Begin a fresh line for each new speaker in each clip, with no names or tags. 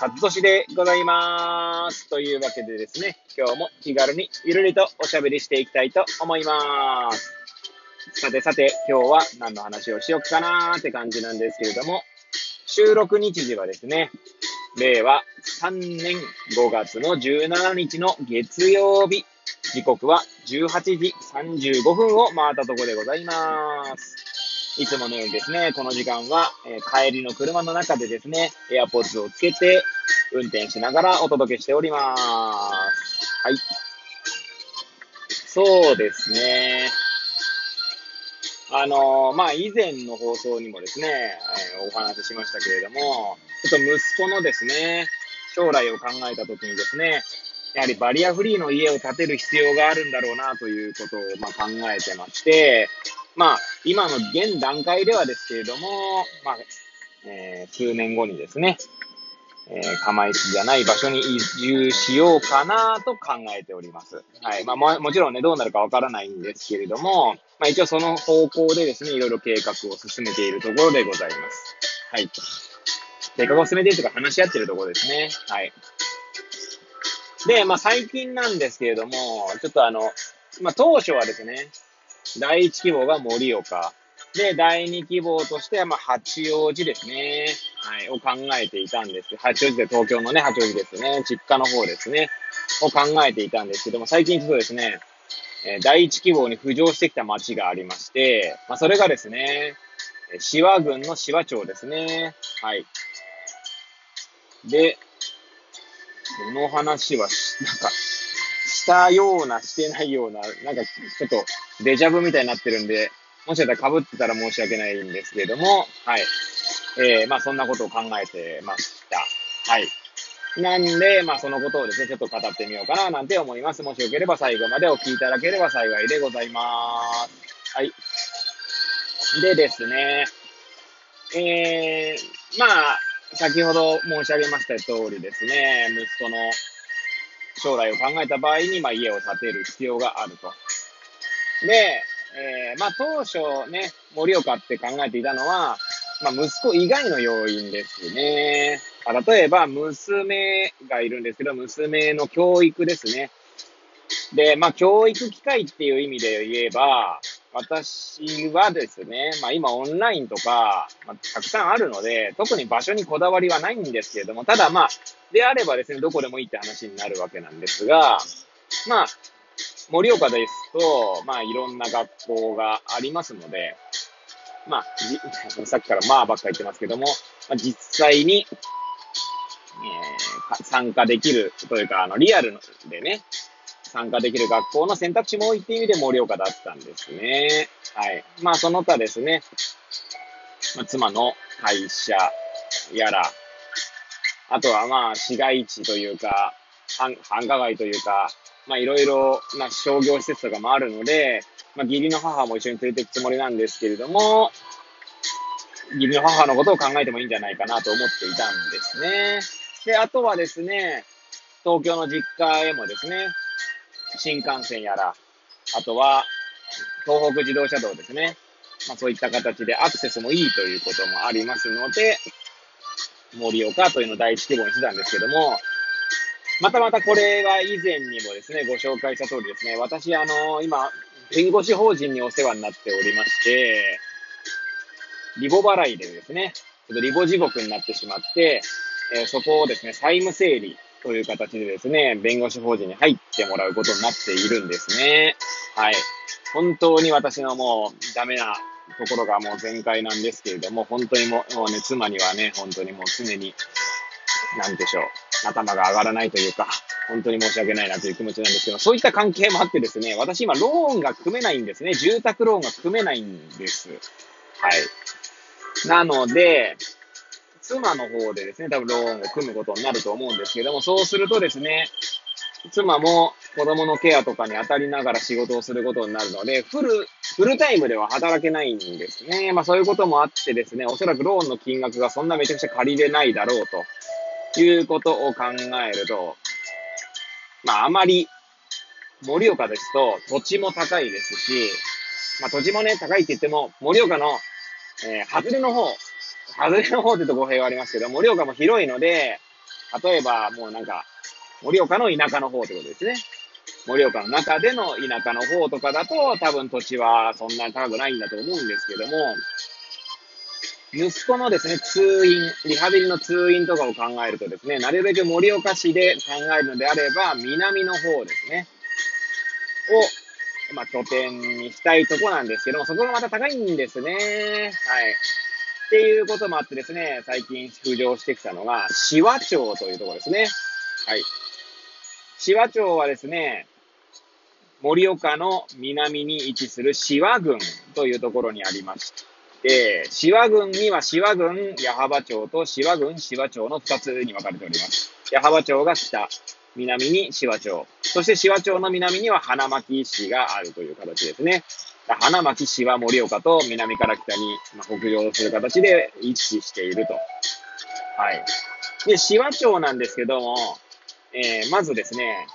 和俊でございます。というわけでですね、今日も気軽にゆるりとおしゃべりしていきたいと思います。さてさて、今日は何の話をしよっかなーって感じなんですけれども、収録日時はですね、令和3年5月の17日の月曜日、時刻は18時35分を回ったところでございます。いつものようにですね、この時間は、えー、帰りの車の中でですね、エアポッドをつけて、運転しながらお届けしております。はい。そうですね。あのー、まあ、以前の放送にもですね、えー、お話ししましたけれども、ちょっと息子のですね、将来を考えたときにですね、やはりバリアフリーの家を建てる必要があるんだろうなということをま考えてまして、まあ、今の現段階ではですけれども、まあ、えー、数年後にですね、えー、釜石じゃない場所に移住しようかなと考えております。はい。まあも、もちろんね、どうなるかわからないんですけれども、まあ一応その方向でですね、いろいろ計画を進めているところでございます。はい。計画を進めているとか話し合っているところですね。はい。で、まあ最近なんですけれども、ちょっとあの、まあ当初はですね、第1希望が盛岡。で、第2希望としては、まあ、八王子ですね。はい、を考えていたんです。八王子で東京のね、八王子ですね。実家の方ですね。を考えていたんですけども、最近ちょっとですね、え第1希望に浮上してきた町がありまして、まあ、それがですね、志和郡の志和町ですね。はい。で、この話は、なんか、したような、してないような、なんか、ちょっと、デジャブみたいになってるんで、もしかしたら被ってたら申し訳ないんですけども、はい。えー、まあそんなことを考えてました。はい。なんで、まあそのことをですね、ちょっと語ってみようかななんて思います。もしよければ最後までお聞きいただければ幸いでございます。はい。でですね、えー、まあ、先ほど申し上げました通りですね、息子の将来を考えた場合に、まあ家を建てる必要があると。で、えー、まあ当初ね、盛岡って考えていたのは、まあ息子以外の要因ですね。例えば、娘がいるんですけど、娘の教育ですね。で、まあ教育機会っていう意味で言えば、私はですね、まあ今オンラインとか、まあ、たくさんあるので、特に場所にこだわりはないんですけれども、ただまあ、であればですね、どこでもいいって話になるわけなんですが、まあ、盛岡ですと、まあ、いろんな学校がありますので、まあ、さっきからまあばっか言ってますけども、まあ、実際に、えー、参加できるというか、あの、リアルでね、参加できる学校の選択肢も多いっていう意味で盛岡だったんですね。はい。まあ、その他ですね、まあ、妻の会社やら、あとはまあ、市街地というか、繁華街というか、まあいろいろな商業施設とかもあるので、まあ義理の母も一緒に連れていくつもりなんですけれども、義理の母のことを考えてもいいんじゃないかなと思っていたんですね。で、あとはですね、東京の実家へもですね、新幹線やら、あとは東北自動車道ですね。まあそういった形でアクセスもいいということもありますので、盛岡というのを第一希望にしてたんですけども、またまたこれは以前にもですね、ご紹介した通りですね、私、あの、今、弁護士法人にお世話になっておりまして、リボ払いでですね、ちょっとリボ地獄になってしまって、えー、そこをですね、債務整理という形でですね、弁護士法人に入ってもらうことになっているんですね。はい。本当に私のもうダメなところがもう全開なんですけれども、本当にもうもうね、妻にはね、本当にもう常に、なんでしょう。頭が上がらないというか、本当に申し訳ないなという気持ちなんですけど、そういった関係もあってですね、私今ローンが組めないんですね。住宅ローンが組めないんです。はい。なので、妻の方でですね、多分ローンを組むことになると思うんですけども、そうするとですね、妻も子供のケアとかに当たりながら仕事をすることになるので、フル、フルタイムでは働けないんですね。まあそういうこともあってですね、おそらくローンの金額がそんなめちゃくちゃ借りれないだろうということを考えると、まああまり盛岡ですと土地も高いですし、まあ土地もね、高いって言っても、盛岡の、えー、外れの方、外れの方ってと語弊はありますけど、盛岡も広いので、例えばもうなんか、盛岡の田舎の方ってことですね。盛岡の中での田舎の方とかだと、多分土地はそんなに高くないんだと思うんですけども、息子のですね、通院、リハビリの通院とかを考えるとですね、なるべく盛岡市で考えるのであれば、南の方ですね、を、まあ、拠点にしたいとこなんですけども、そこがまた高いんですね。はい。っていうこともあってですね、最近浮上してきたのが、紫波町というところですね。はい。紫波町はですね、盛岡の南に位置する紫波郡というところにありまして、紫波郡には紫波郡矢巾町と紫波郡紫波町の2つに分かれております。矢巾町が北、南に紫波町。そして紫波町の南には花巻市があるという形ですね。花巻市は盛岡と南から北に北上する形で位置していると。はい。で、紫波町なんですけども、えー、まずですね、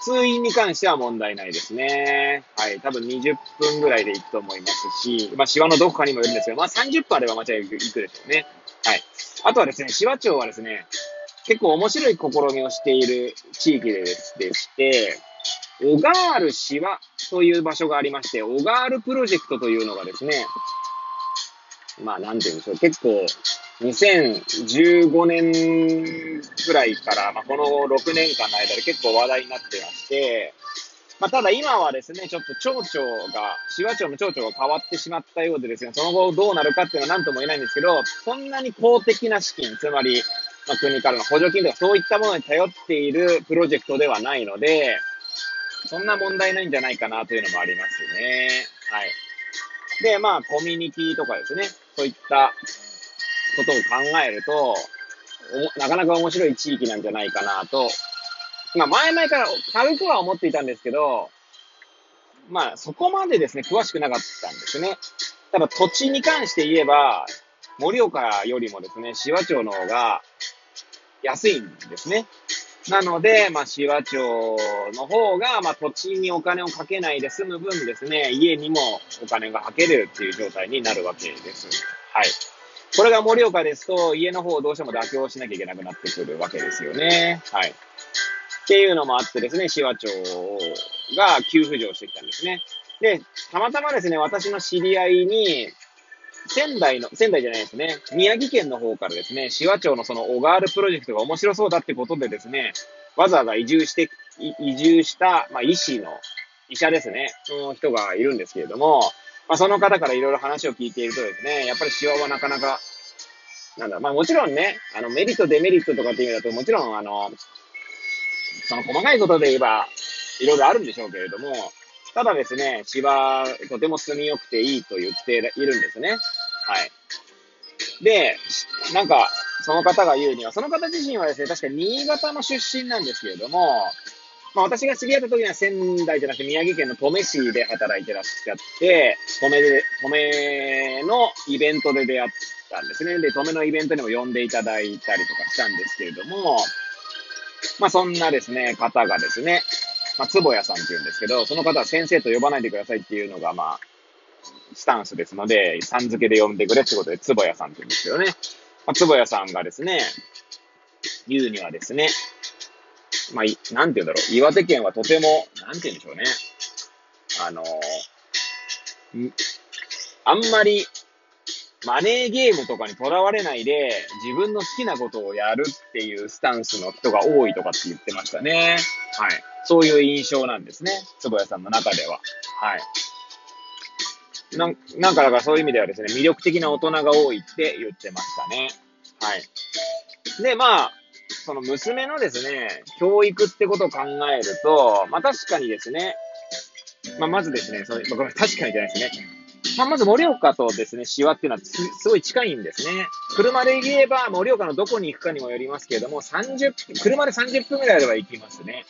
通院に関しては問題ないですね。はい。多分20分ぐらいで行くと思いますし、まあ、シワのどこかにもよるんですけど、まあ、30分あれば間違いなく行くでしょうね。はい。あとはですね、シワ町はですね、結構面白い試みをしている地域ででして、オガールシワという場所がありまして、オガールプロジェクトというのがですね、まあ、なんて言うんでしょう、結構、2015年ぐらいから、まあ、この6年間の間で結構話題になってまして、まあ、ただ今はですね、ちょっと町長が、市和町の町長が変わってしまったようでですね、その後どうなるかっていうのは何とも言えないんですけど、そんなに公的な資金、つまり、まあ、国からの補助金とかそういったものに頼っているプロジェクトではないので、そんな問題ないんじゃないかなというのもありますね。はい。で、まあ、コミュニティとかですね、そういったことを考えると、なかなか面白い地域なんじゃないかなと、まあ前々から軽くは思っていたんですけど、まあそこまでですね、詳しくなかったんですね。ただ土地に関して言えば、盛岡よりもですね、紫波町の方が安いんですね。なので、まあ、紫波町の方が、まあ、土地にお金をかけないで済む分ですね、家にもお金がかけれるっていう状態になるわけです。はい。これが盛岡ですと、家の方をどうしても妥協しなきゃいけなくなってくるわけですよね。はい。っていうのもあってですね、紫波町が急浮上してきたんですね。で、たまたまですね、私の知り合いに、仙台の、仙台じゃないですね、宮城県の方からですね、紫波町のその小川ールプロジェクトが面白そうだってことでですね、わざわざ移住して、移住した、まあ、医師の、医者ですね、その人がいるんですけれども、まあ、その方からいろいろ話を聞いているとですね、やっぱりシワはなかなか、なんだ、まあもちろんね、あのメリット、デメリットとかっていう意味だと、もちろん、あの、その細かいことで言えば、いろいろあるんでしょうけれども、ただですね、芝、とても住みよくていいと言っているんですね。はい。で、なんか、その方が言うには、その方自身はですね、確か新潟の出身なんですけれども、まあ私が知り合った時には仙台じゃなくて宮城県の登米市で働いてらっしゃって、登米で、登米のイベントで出会ったんですね。で、登米のイベントにも呼んでいただいたりとかしたんですけれども、まあそんなですね、方がですね、まあ、つぼやさんって言うんですけど、その方は先生と呼ばないでくださいっていうのが、まあ、スタンスですので、さん付けで呼んでくれってことで、つぼやさんって言うんですけどね。まあ、つぼやさんがですね、言うにはですね、まあ、なんて言うんだろう。岩手県はとても、なんて言うんでしょうね。あの、あんまり、マネーゲームとかにとらわれないで、自分の好きなことをやるっていうスタンスの人が多いとかって言ってましたね。はい。そういう印象なんですね。坪谷さんの中では。はい。なんなんかだからそういう意味ではですね、魅力的な大人が多いって言ってましたね。はい。で、まあ、その娘のですね、教育ってことを考えると、まあ確かにですね、まあまずですね、そ、まあ、これ確かにじゃないですね。まあ、まず盛岡とですね、シワっていうのはすごい近いんですね。車で言えば、盛岡のどこに行くかにもよりますけれども、30分、車で30分ぐらいあれば行きますね。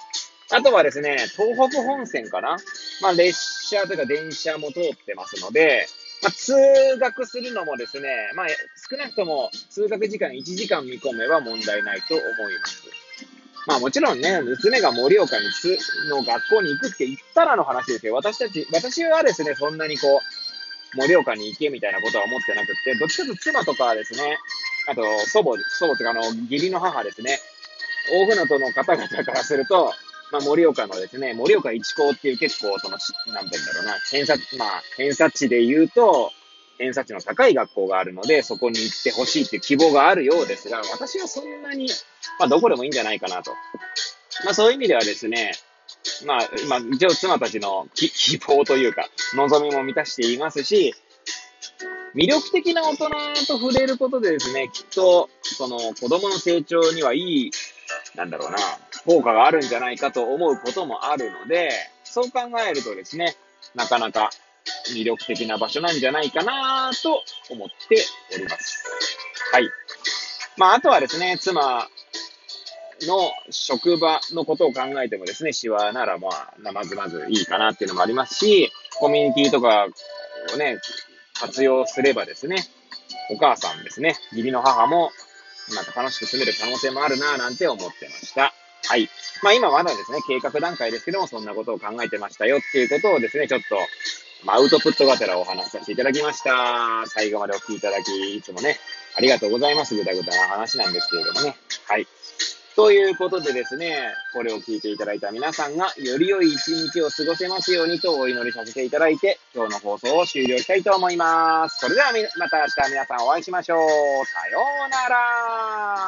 あとはですね、東北本線かなまあ、列車というか電車も通ってますので、まあ、通学するのもですね、まあ、少なくとも通学時間1時間見込めば問題ないと思います。まあもちろんね、娘が盛岡につの学校に行くって言ったらの話ですよ。私たち、私はですね、そんなにこう、盛岡に行けみたいなことは思ってなくて、どっちかと妻とかはですね、あと祖母、祖母とかあの、義理の母ですね、大船渡の方々からすると、まあ、盛岡のですね、盛岡一高っていう結構、その、なんて言うんだろうな、偏差、まあ、偏差値で言うと、偏差値の高い学校があるので、そこに行ってほしいっていう希望があるようですが、私はそんなに、まあ、どこでもいいんじゃないかなと。まあ、そういう意味ではですね、まあ、今、一応妻たちの希望というか、望みも満たしていますし、魅力的な大人と触れることでですね、きっと、その子供の成長にはいい、なんだろうな、効果があるんじゃないかと思うこともあるので、そう考えるとですね、なかなか魅力的な場所なんじゃないかなと思っております。はい。まあ、あとはですね、妻の職場のことを考えてもですね、シワならまあ、まずまずいいかなっていうのもありますし、コミュニティとかをね、活用すればですね、お母さんですね、義理の母も、なんか楽しく住める可能性もあるなぁなんて思ってました。はい。まあ今まだですね、計画段階ですけども、そんなことを考えてましたよっていうことをですね、ちょっとまあ、アウトプットがてらお話しさせていただきました。最後までお聞きいただき、いつもね、ありがとうございます。ぐだぐだな話なんですけれどもね。はい。ということでですね、これを聞いていただいた皆さんが、より良い一日を過ごせますようにとお祈りさせていただいて、今日の放送を終了したいと思います。それではまた明日皆さんお会いしましょう。さようなら。